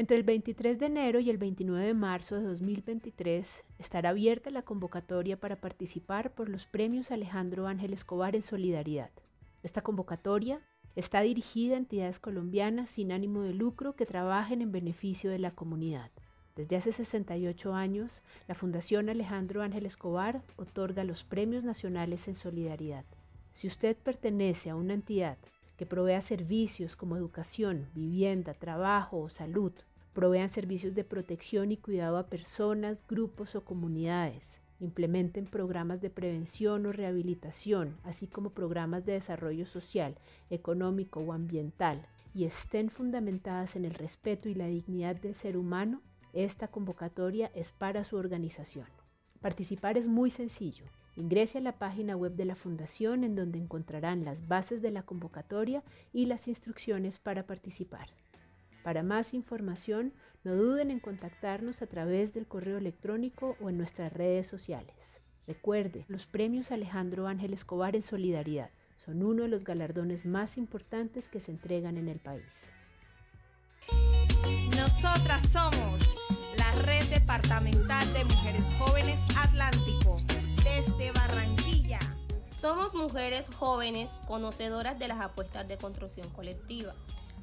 Entre el 23 de enero y el 29 de marzo de 2023 estará abierta la convocatoria para participar por los premios Alejandro Ángel Escobar en Solidaridad. Esta convocatoria está dirigida a entidades colombianas sin ánimo de lucro que trabajen en beneficio de la comunidad. Desde hace 68 años, la Fundación Alejandro Ángel Escobar otorga los premios nacionales en solidaridad. Si usted pertenece a una entidad que provea servicios como educación, vivienda, trabajo o salud, provean servicios de protección y cuidado a personas, grupos o comunidades, implementen programas de prevención o rehabilitación, así como programas de desarrollo social, económico o ambiental, y estén fundamentadas en el respeto y la dignidad del ser humano, esta convocatoria es para su organización. Participar es muy sencillo. Ingrese a la página web de la Fundación en donde encontrarán las bases de la convocatoria y las instrucciones para participar. Para más información, no duden en contactarnos a través del correo electrónico o en nuestras redes sociales. Recuerde, los premios Alejandro Ángel Escobar en Solidaridad son uno de los galardones más importantes que se entregan en el país. Nosotras somos la Red Departamental de Mujeres Jóvenes Atlántico, desde Barranquilla. Somos mujeres jóvenes conocedoras de las apuestas de construcción colectiva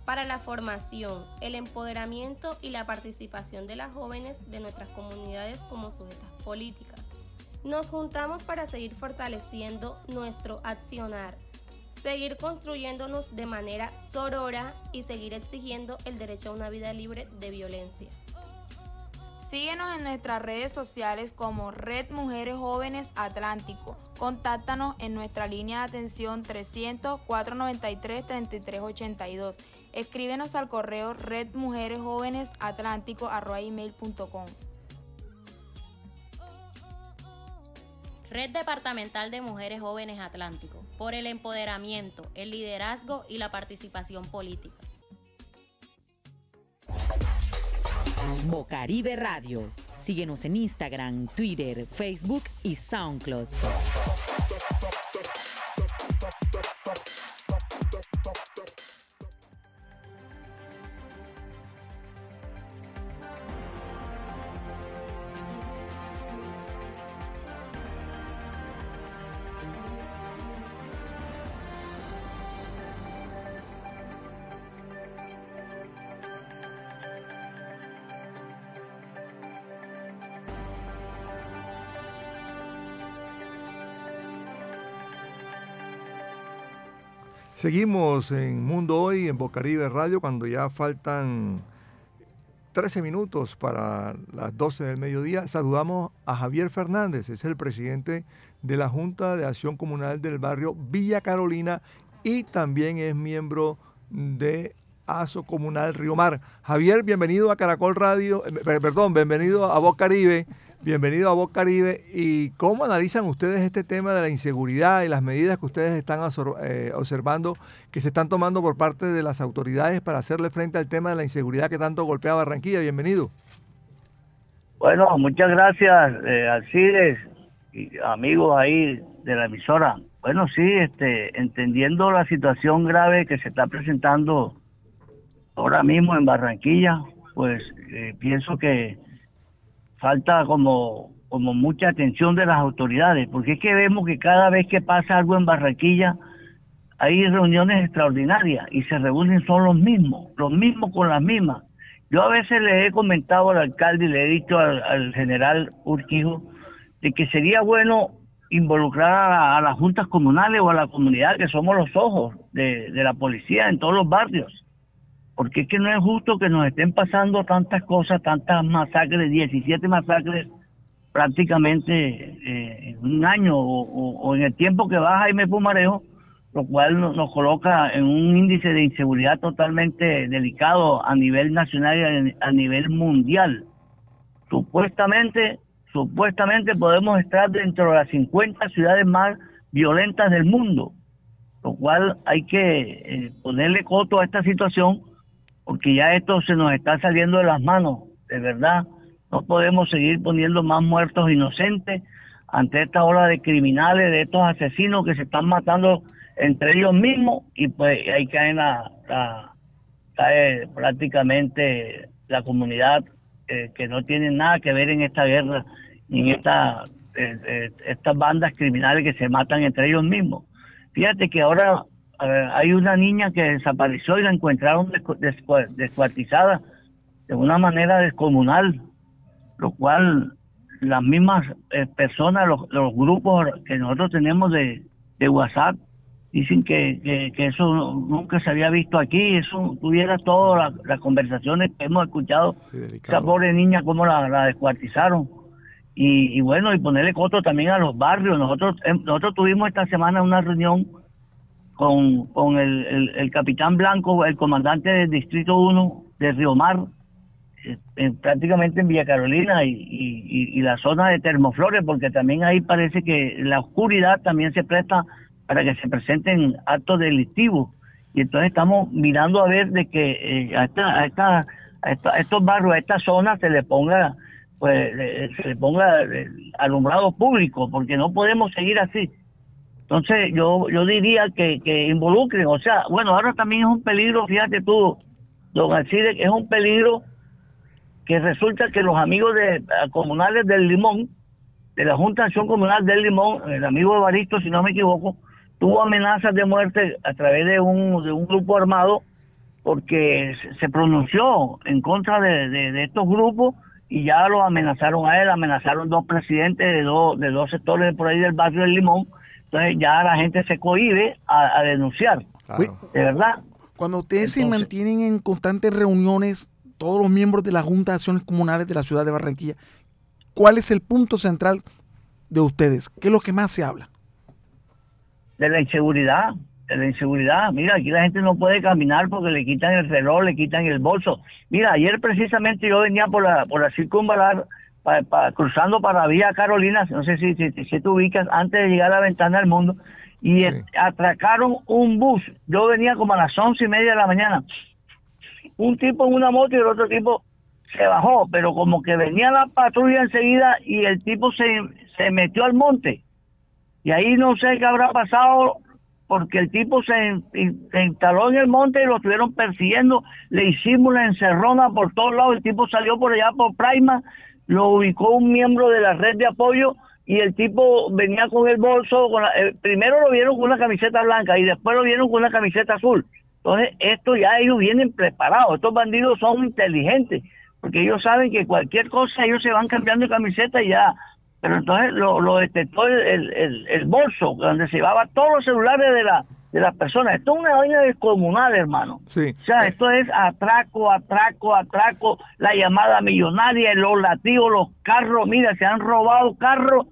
para la formación, el empoderamiento y la participación de las jóvenes de nuestras comunidades como sujetas políticas. Nos juntamos para seguir fortaleciendo nuestro accionar, seguir construyéndonos de manera sorora y seguir exigiendo el derecho a una vida libre de violencia. Síguenos en nuestras redes sociales como Red Mujeres Jóvenes Atlántico. Contáctanos en nuestra línea de atención 300 493 3382 Escríbenos al correo redmujeresjovenesatlántico.com. Red Departamental de Mujeres Jóvenes Atlántico, por el empoderamiento, el liderazgo y la participación política. Bocaribe Radio. Síguenos en Instagram, Twitter, Facebook y SoundCloud. Seguimos en Mundo Hoy, en Bocaribe Radio, cuando ya faltan 13 minutos para las 12 del mediodía. Saludamos a Javier Fernández, es el presidente de la Junta de Acción Comunal del barrio Villa Carolina y también es miembro de ASO Comunal Río Mar. Javier, bienvenido a Caracol Radio, eh, perdón, bienvenido a Bocaribe. Bienvenido a Voz Caribe. ¿Y cómo analizan ustedes este tema de la inseguridad y las medidas que ustedes están eh, observando que se están tomando por parte de las autoridades para hacerle frente al tema de la inseguridad que tanto golpea Barranquilla? Bienvenido. Bueno, muchas gracias, eh, Alcides y amigos ahí de la emisora. Bueno, sí, este, entendiendo la situación grave que se está presentando ahora mismo en Barranquilla, pues eh, pienso que falta como, como mucha atención de las autoridades, porque es que vemos que cada vez que pasa algo en Barranquilla hay reuniones extraordinarias y se reúnen son los mismos, los mismos con las mismas. Yo a veces le he comentado al alcalde y le he dicho al, general Urquijo de que sería bueno involucrar a, las juntas comunales o a la comunidad que somos los ojos de, de la policía en todos los barrios porque es que no es justo que nos estén pasando tantas cosas, tantas masacres, 17 masacres prácticamente eh, en un año o, en el tiempo que va Jaime Pumarejo, lo cual nos, coloca en un índice de inseguridad totalmente delicado a nivel nacional y a, nivel mundial. Supuestamente, supuestamente podemos estar dentro de las 50 ciudades más violentas del mundo, lo cual hay que eh, ponerle coto a esta situación porque ya esto se nos está saliendo de las manos, de verdad. No podemos seguir poniendo más muertos inocentes ante esta ola de criminales, de estos asesinos que se están matando entre ellos mismos y pues ahí cae, la, cae prácticamente la comunidad eh, que no tiene nada que ver en esta guerra ni en esta, eh, eh, estas bandas criminales que se matan entre ellos mismos. Fíjate que ahora hay una niña que desapareció y la encontraron descuartizada de una manera descomunal lo cual las mismas eh, personas, los, grupos que nosotros tenemos de, WhatsApp, dicen que, que, eso nunca se había visto aquí, eso tuviera todas las, conversaciones que hemos escuchado, esa pobre niña, cómo la, descuartizaron. Y, bueno, y ponerle coto también a los barrios. Nosotros em, nosotros tuvimos esta semana una reunión con, con el, el, capitán Blanco, el comandante del Distrito 1 de Río Mar, prácticamente en Villa Carolina y, la zona de Termoflores, porque también ahí parece que la oscuridad también se presta para que se presenten actos delictivos. Y entonces estamos mirando a ver de que eh, a, esta, a, esta, a, estos barrios, a esta zona, se le ponga pues se le ponga eh, alumbrado público, porque no podemos seguir así. Entonces yo yo diría que, que involucren, o sea, bueno, ahora también es un peligro, fíjate tú, don Alcide, es un peligro que resulta que los amigos de, comunales del Limón, de la Junta de Acción Comunal del Limón, el amigo Evaristo, si no me equivoco, tuvo amenazas de muerte a través de un, de un grupo armado porque se pronunció en contra de, estos grupos y ya lo amenazaron a él, amenazaron dos presidentes de, dos de dos sectores por ahí del barrio del Limón, entonces ya la gente se cohibe a, denunciar, de verdad. Cuando ustedes se mantienen en constantes reuniones todos los miembros de la Junta de Acciones Comunales de la ciudad de Barranquilla, ¿cuál es el punto central de ustedes? ¿Qué es lo que más se habla? De la inseguridad, de la inseguridad. Mira, aquí la gente no puede caminar porque le quitan el reloj, le quitan el bolso. Mira, ayer precisamente yo venía por la, por la circunvalar, cruzando para Vía Carolina, no sé si, si, si, te ubicas, antes de llegar a la ventana del mundo, y atracaron un bus. Yo venía como a las once y media de la mañana un tipo en una moto y el otro tipo se bajó, pero como que venía la patrulla enseguida y el tipo se, se metió al monte. Y ahí no sé qué habrá pasado porque el tipo se, instaló en el monte y lo estuvieron persiguiendo, le hicimos una encerrona por todos lados, el tipo salió por allá por Prima, lo ubicó un miembro de la red de apoyo y el tipo venía con el bolso, con eh, primero lo vieron con una camiseta blanca y después lo vieron con una camiseta azul. Entonces, esto ya ellos vienen preparados, estos bandidos son inteligentes, porque ellos saben que cualquier cosa ellos se van cambiando de camiseta y ya. Pero entonces lo, detectó el, el, bolso, donde se llevaba todos los celulares de la de las personas. Esto es una vaina descomunal, hermano. Sí. O sea, esto es atraco, atraco, atraco, la llamada millonaria, los latidos, los carros. Mira, se han robado carros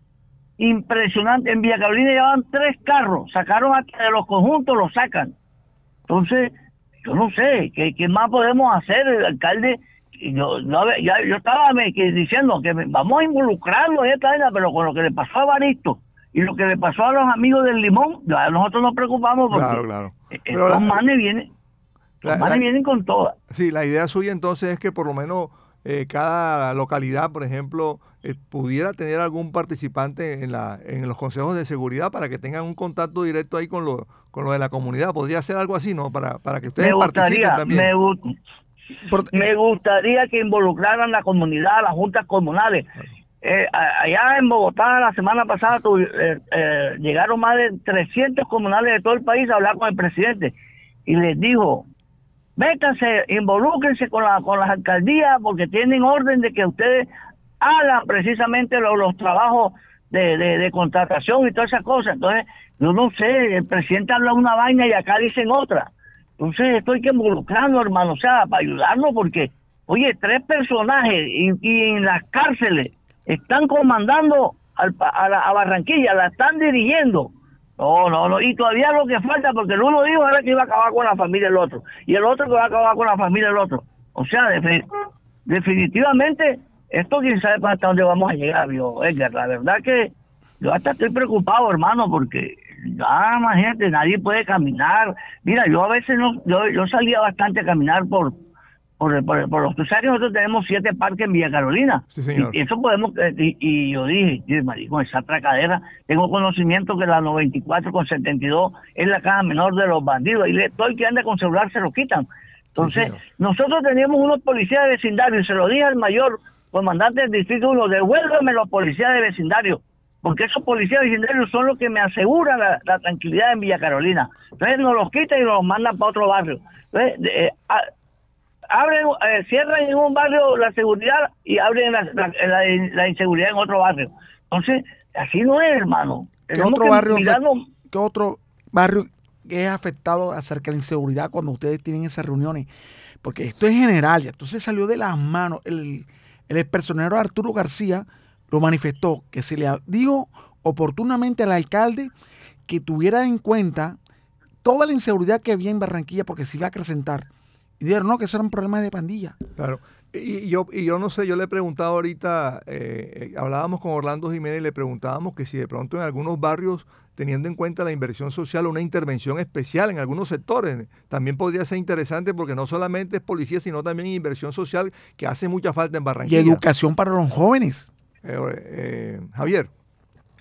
impresionantes. En Villa Carolina llevaban tres carros, sacaron hasta de los conjuntos, los sacan. Entonces, yo no sé, ¿qué, qué más podemos hacer? El alcalde, yo, ya, yo estaba diciendo que vamos a involucrarlo en esta vaina, pero con lo que le pasó a Baristo y lo que le pasó a los amigos del Limón, ya nosotros nos preocupamos porque claro, claro. E, estos manes vienen, vienen con todas. Sí, la idea suya entonces es que por lo menos eh, cada localidad, por ejemplo, eh, pudiera tener algún participante en, la, en los consejos de seguridad para que tengan un contacto directo ahí con lo, con lo de la comunidad. Podría ser algo así, ¿no? Para, para que ustedes participen también. Me, gustaría que involucraran la comunidad, las juntas comunales. Eh, allá en Bogotá la semana pasada llegaron más de 300 comunales de todo el país a hablar con el presidente y les dijo, métanse, involúquense con, la, con las alcaldías porque tienen orden de que ustedes hagan precisamente los, trabajos de, de, contratación y todas esas cosas. Entonces, yo no sé, el presidente habla una vaina y acá dicen otra. Entonces, esto hay que involucrarnos, hermano, o sea, para ayudarnos porque, oye, tres personajes y, en las cárceles, están comandando a, la, a Barranquilla, la están dirigiendo. No, no, no, y todavía lo que falta, porque el uno dijo era que iba a acabar con la familia del otro, y el otro que va a acabar con la familia del otro. O sea, definitivamente, esto quién sabe hasta dónde vamos a llegar, vio Edgar. La verdad que yo hasta estoy preocupado, hermano, porque ya, imagínate, nadie puede caminar. Mira, yo a veces no, yo salía bastante a caminar por, por, por, por los, que nosotros tenemos siete parques en Villa Carolina. Y, eso podemos, eh, y, yo dije, con esa tracadera, tengo conocimiento que la 94 con 72 es la caja menor de los bandidos. Y le, todo el que anda con celular se lo quitan. Entonces, nosotros teníamos unos policías de vecindario y se lo dije al mayor comandante del distrito 1, devuélveme los policías de vecindario, porque esos policías de vecindario son los que me aseguran la, tranquilidad en Villa Carolina. Entonces nos los quitan y nos los mandan para otro barrio. Entonces, eh, abren, eh, cierran en un barrio la seguridad y abren la, inseguridad en otro barrio. Entonces, así no es, hermano. ¿Qué otro, barrio, ¿Qué otro barrio es afectado acerca de la inseguridad cuando ustedes tienen esas reuniones? Porque esto es general, ya entonces salió de las manos. El, el personero Arturo García lo manifestó, que se le dijo oportunamente al alcalde que tuviera en cuenta toda la inseguridad que había en Barranquilla porque se iba a acrecentar y dijeron, no, que eso era un problema de pandilla. Claro. Y, yo, y yo no sé, yo le he preguntado ahorita, eh, eh, hablábamos con Orlando Jiménez y le preguntábamos que si de pronto en algunos barrios, teniendo en cuenta la inversión social, una intervención especial en algunos sectores, también podría ser interesante porque no solamente es policía, sino también inversión social que hace mucha falta en Barranquilla. Y educación para los jóvenes. Eh, Javier.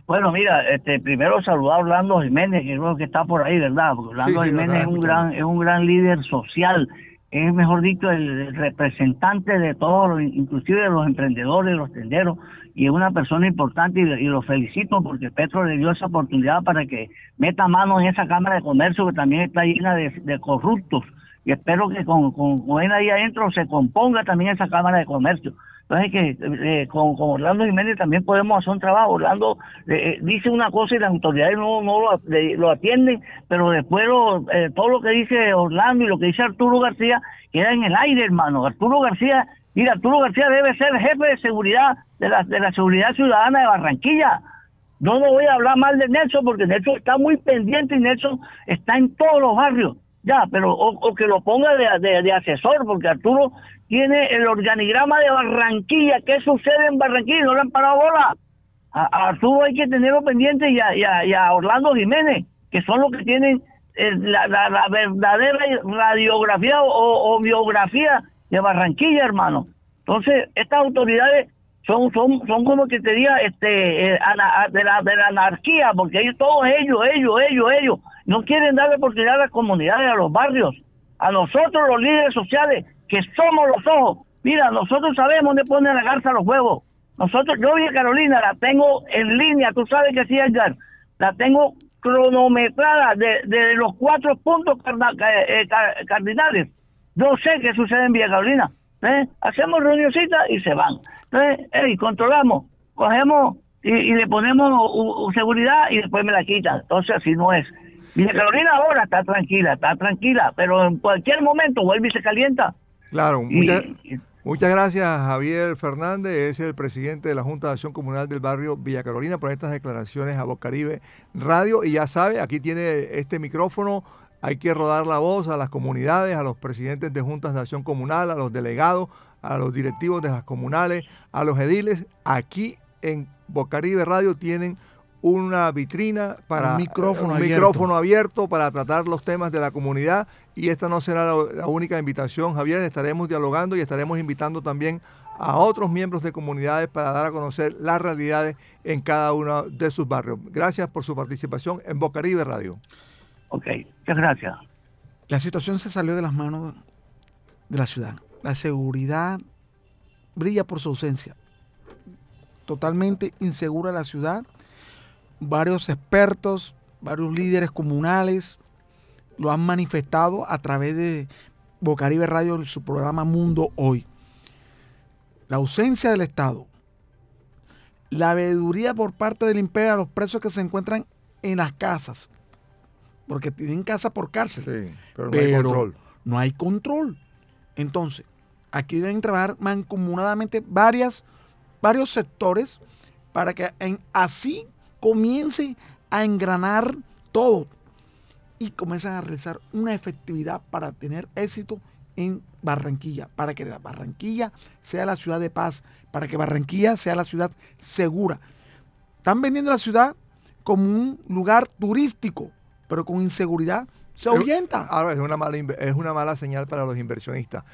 Bueno, mira, este, primero saludar a Orlando Jiménez, que creo que está por ahí, ¿verdad? Porque Orlando Jiménez es un gran, es un gran líder social es mejor dicho el representante de todos, inclusive de los emprendedores, los tenderos, y es una persona importante y, lo felicito porque Petro le dio esa oportunidad para que meta mano en esa Cámara de Comercio que también está llena de, corruptos y espero que con, con, con él ahí adentro se componga también esa Cámara de Comercio entonces, que eh, con, Orlando Jiménez también podemos hacer un trabajo. Orlando eh, eh, dice una cosa y las autoridades no, no lo, atienden, pero después todo lo que dice Orlando y lo que dice Arturo García queda en el aire, hermano. Arturo García, mira, Arturo García debe ser jefe de seguridad de la, de la seguridad ciudadana de Barranquilla. No, no voy a hablar mal de Nelson porque Nelson está muy pendiente y Nelson está en todos los barrios. Ya, pero o, que lo ponga de, asesor, porque Arturo tiene el organigrama de Barranquilla. ¿Qué sucede en Barranquilla? No le han parado bola. A, Arturo hay que tenerlo pendiente y a, Orlando Jiménez, que son los que tienen eh, la, verdadera radiografía o, biografía de Barranquilla, hermano. Entonces, estas autoridades son son son como que te diga este eh, de, la, de la anarquía, porque ellos, todos ellos, ellos, ellos, ellos, no quieren darle oportunidad a las comunidades, a los barrios, a nosotros los líderes sociales, que somos los ojos. Mira, nosotros sabemos dónde ponen la garza los huevos. Nosotros, yo Villa Carolina la tengo en línea, tú sabes que sí, Edgar, la tengo cronometrada de, de los cuatro puntos eh, cardinales. Yo sé qué sucede en Villa Carolina. ¿Eh? Hacemos reunioncitas y se van. Entonces, hey, controlamos, cogemos y, le ponemos seguridad y después me la quitan. Entonces, así no es. Villa Carolina ahora está tranquila, está tranquila, pero en cualquier momento vuelve y se calienta. Claro, muchas, gracias Javier Fernández, es el presidente de la Junta de Acción Comunal del barrio Villa Carolina por estas declaraciones a Bocaribe Radio y ya sabe, aquí tiene este micrófono, hay que rodar la voz a las comunidades, a los presidentes de juntas de acción comunal, a los delegados, a los directivos de las comunales, a los ediles. Aquí en Bocaribe Radio tienen una vitrina para un micrófono, un abierto. micrófono abierto para tratar los temas de la comunidad y esta no será la, única invitación, Javier, estaremos dialogando y estaremos invitando también a otros miembros de comunidades para dar a conocer las realidades en cada uno de sus barrios. Gracias por su participación en Bocaribe Radio. Ok, muchas gracias. La situación se salió de las manos de la ciudad. La seguridad brilla por su ausencia. Totalmente insegura la ciudad varios expertos, varios líderes comunales lo han manifestado a través de Bocaribe Radio en su programa Mundo Hoy. La ausencia del Estado, la veeduría por parte del imperio a los presos que se encuentran en las casas, porque tienen casa por cárcel, pero, no hay control. No hay control. Entonces, aquí deben trabajar mancomunadamente varias varios sectores para que así comience a engranar todo y comiencen a realizar una efectividad para tener éxito en Barranquilla, para que Barranquilla sea la ciudad de paz, para que Barranquilla sea la ciudad segura. Están vendiendo la ciudad como un lugar turístico, pero con inseguridad se ahuyenta. Ahora es una mala, es una mala señal para los inversionistas.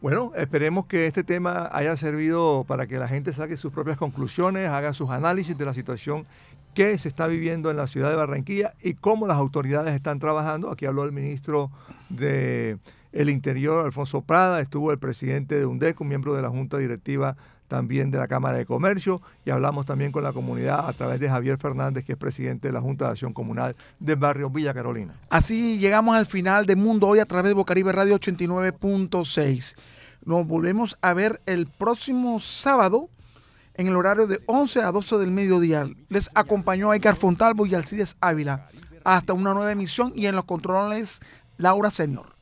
Bueno, esperemos que este tema haya servido para que la gente saque sus propias conclusiones, haga sus análisis de la situación que se está viviendo en la ciudad de Barranquilla y cómo las autoridades están trabajando. Aquí habló el ministro de el Interior, Alfonso Prada, estuvo el presidente de UNDECO, miembro de la Junta Directiva también de la Cámara de Comercio y hablamos también con la comunidad a través de Javier Fernández, que es presidente de la Junta de Acción Comunal del barrio Villa Carolina. Así llegamos al final de Mundo Hoy a través de Bocaribe Radio 89.6. Nos volvemos a ver el próximo sábado en el horario de 11 a 12 del mediodía. Les acompañó Edgar Fontalvo y Alcides Ávila. Hasta una nueva emisión y en los controles Laura Señor.